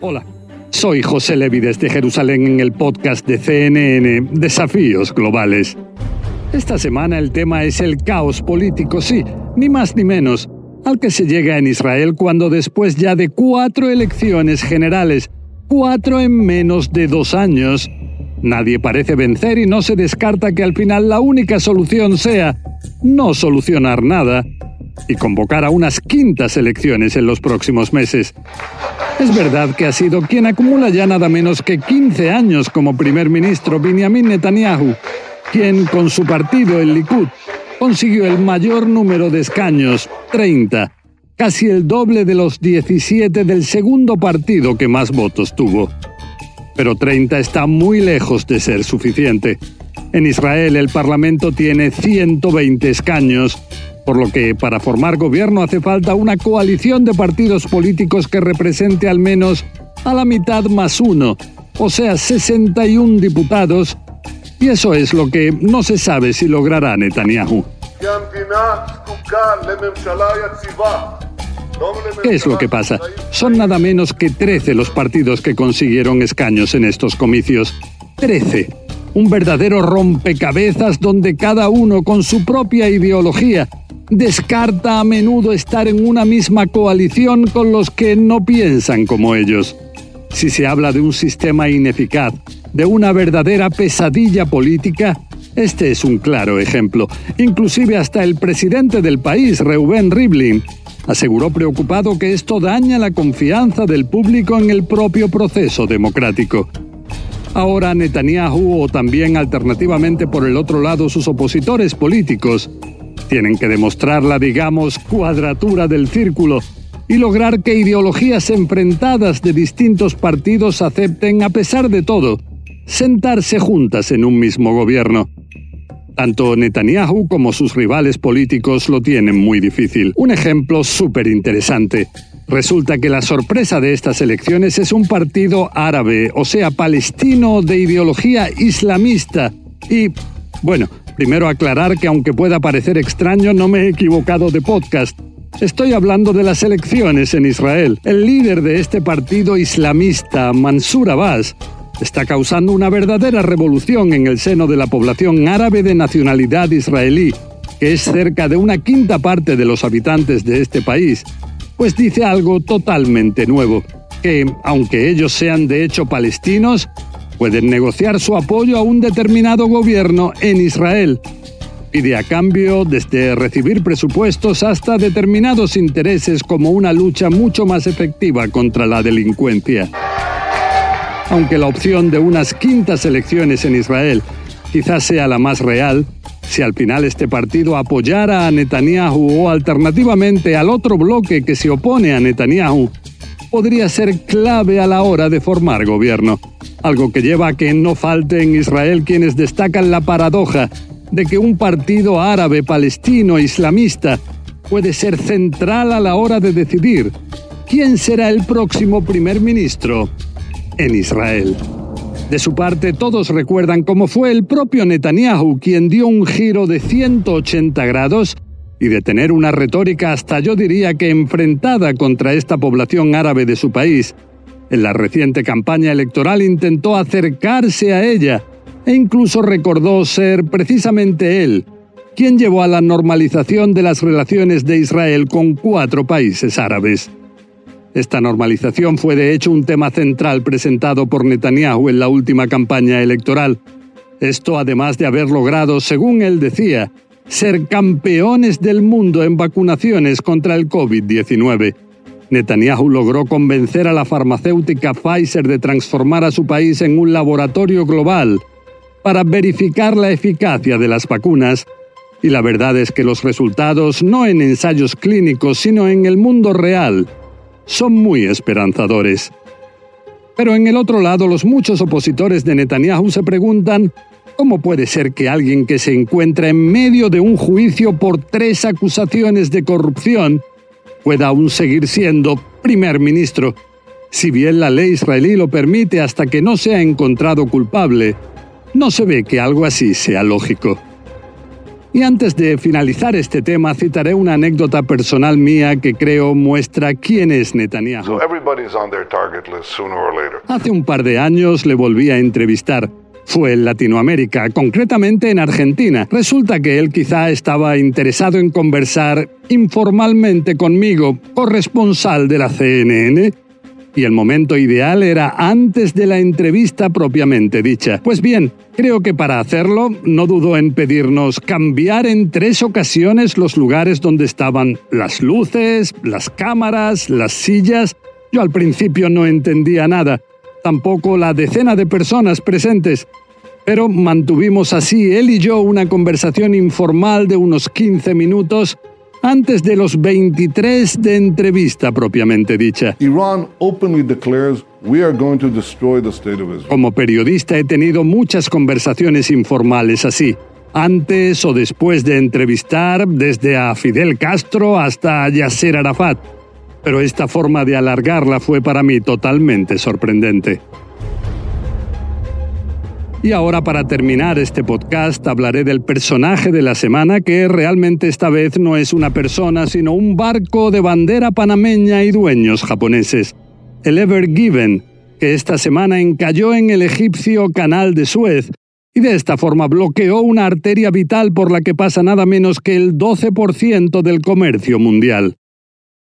Hola, soy José Levi desde Jerusalén en el podcast de CNN Desafíos Globales. Esta semana el tema es el caos político, sí, ni más ni menos, al que se llega en Israel cuando después ya de cuatro elecciones generales, cuatro en menos de dos años, nadie parece vencer y no se descarta que al final la única solución sea no solucionar nada y convocar a unas quintas elecciones en los próximos meses. Es verdad que ha sido quien acumula ya nada menos que 15 años como primer ministro Benjamin Netanyahu, quien con su partido, el Likud, consiguió el mayor número de escaños, 30, casi el doble de los 17 del segundo partido que más votos tuvo. Pero 30 está muy lejos de ser suficiente. En Israel el Parlamento tiene 120 escaños por lo que para formar gobierno hace falta una coalición de partidos políticos que represente al menos a la mitad más uno, o sea, 61 diputados, y eso es lo que no se sabe si logrará Netanyahu. ¿Qué es lo que pasa? Son nada menos que 13 los partidos que consiguieron escaños en estos comicios. 13. Un verdadero rompecabezas donde cada uno con su propia ideología descarta a menudo estar en una misma coalición con los que no piensan como ellos. Si se habla de un sistema ineficaz, de una verdadera pesadilla política, este es un claro ejemplo. Inclusive hasta el presidente del país, Reuben Rivlin, aseguró preocupado que esto daña la confianza del público en el propio proceso democrático. Ahora Netanyahu o también alternativamente por el otro lado sus opositores políticos tienen que demostrar la, digamos, cuadratura del círculo y lograr que ideologías enfrentadas de distintos partidos acepten, a pesar de todo, sentarse juntas en un mismo gobierno. Tanto Netanyahu como sus rivales políticos lo tienen muy difícil. Un ejemplo súper interesante. Resulta que la sorpresa de estas elecciones es un partido árabe, o sea, palestino de ideología islamista. Y, bueno, Primero aclarar que aunque pueda parecer extraño, no me he equivocado de podcast. Estoy hablando de las elecciones en Israel. El líder de este partido islamista, Mansur Abbas, está causando una verdadera revolución en el seno de la población árabe de nacionalidad israelí, que es cerca de una quinta parte de los habitantes de este país, pues dice algo totalmente nuevo, que, aunque ellos sean de hecho palestinos, pueden negociar su apoyo a un determinado gobierno en Israel. Pide a cambio desde recibir presupuestos hasta determinados intereses como una lucha mucho más efectiva contra la delincuencia. Aunque la opción de unas quintas elecciones en Israel quizás sea la más real, si al final este partido apoyara a Netanyahu o alternativamente al otro bloque que se opone a Netanyahu, podría ser clave a la hora de formar gobierno algo que lleva a que no falte en Israel quienes destacan la paradoja de que un partido árabe palestino islamista puede ser central a la hora de decidir quién será el próximo primer ministro en Israel. De su parte, todos recuerdan cómo fue el propio Netanyahu quien dio un giro de 180 grados y de tener una retórica hasta yo diría que enfrentada contra esta población árabe de su país, en la reciente campaña electoral intentó acercarse a ella e incluso recordó ser precisamente él quien llevó a la normalización de las relaciones de Israel con cuatro países árabes. Esta normalización fue de hecho un tema central presentado por Netanyahu en la última campaña electoral. Esto además de haber logrado, según él decía, ser campeones del mundo en vacunaciones contra el COVID-19. Netanyahu logró convencer a la farmacéutica Pfizer de transformar a su país en un laboratorio global para verificar la eficacia de las vacunas, y la verdad es que los resultados, no en ensayos clínicos, sino en el mundo real, son muy esperanzadores. Pero en el otro lado, los muchos opositores de Netanyahu se preguntan ¿Cómo puede ser que alguien que se encuentra en medio de un juicio por tres acusaciones de corrupción pueda aún seguir siendo primer ministro? Si bien la ley israelí lo permite hasta que no sea encontrado culpable, no se ve que algo así sea lógico. Y antes de finalizar este tema, citaré una anécdota personal mía que creo muestra quién es Netanyahu. Hace un par de años le volví a entrevistar. Fue en Latinoamérica, concretamente en Argentina. Resulta que él quizá estaba interesado en conversar informalmente conmigo, corresponsal de la CNN, y el momento ideal era antes de la entrevista propiamente dicha. Pues bien, creo que para hacerlo no dudó en pedirnos cambiar en tres ocasiones los lugares donde estaban las luces, las cámaras, las sillas. Yo al principio no entendía nada, tampoco la decena de personas presentes. Pero mantuvimos así él y yo una conversación informal de unos 15 minutos antes de los 23 de entrevista propiamente dicha. Como periodista he tenido muchas conversaciones informales así, antes o después de entrevistar desde a Fidel Castro hasta a Yasser Arafat. Pero esta forma de alargarla fue para mí totalmente sorprendente. Y ahora para terminar este podcast hablaré del personaje de la semana que realmente esta vez no es una persona sino un barco de bandera panameña y dueños japoneses, el Ever Given, que esta semana encalló en el egipcio Canal de Suez y de esta forma bloqueó una arteria vital por la que pasa nada menos que el 12% del comercio mundial.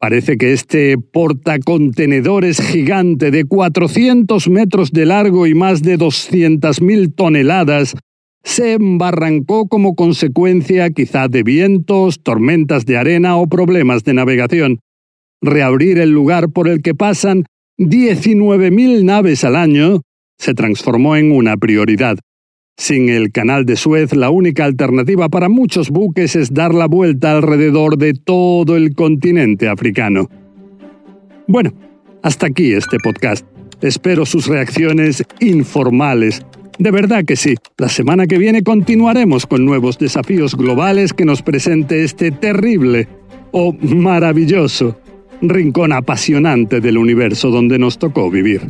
Parece que este portacontenedores gigante de 400 metros de largo y más de 200.000 toneladas se embarrancó como consecuencia quizá de vientos, tormentas de arena o problemas de navegación. Reabrir el lugar por el que pasan 19.000 naves al año se transformó en una prioridad. Sin el canal de Suez, la única alternativa para muchos buques es dar la vuelta alrededor de todo el continente africano. Bueno, hasta aquí este podcast. Espero sus reacciones informales. De verdad que sí, la semana que viene continuaremos con nuevos desafíos globales que nos presente este terrible o maravilloso rincón apasionante del universo donde nos tocó vivir.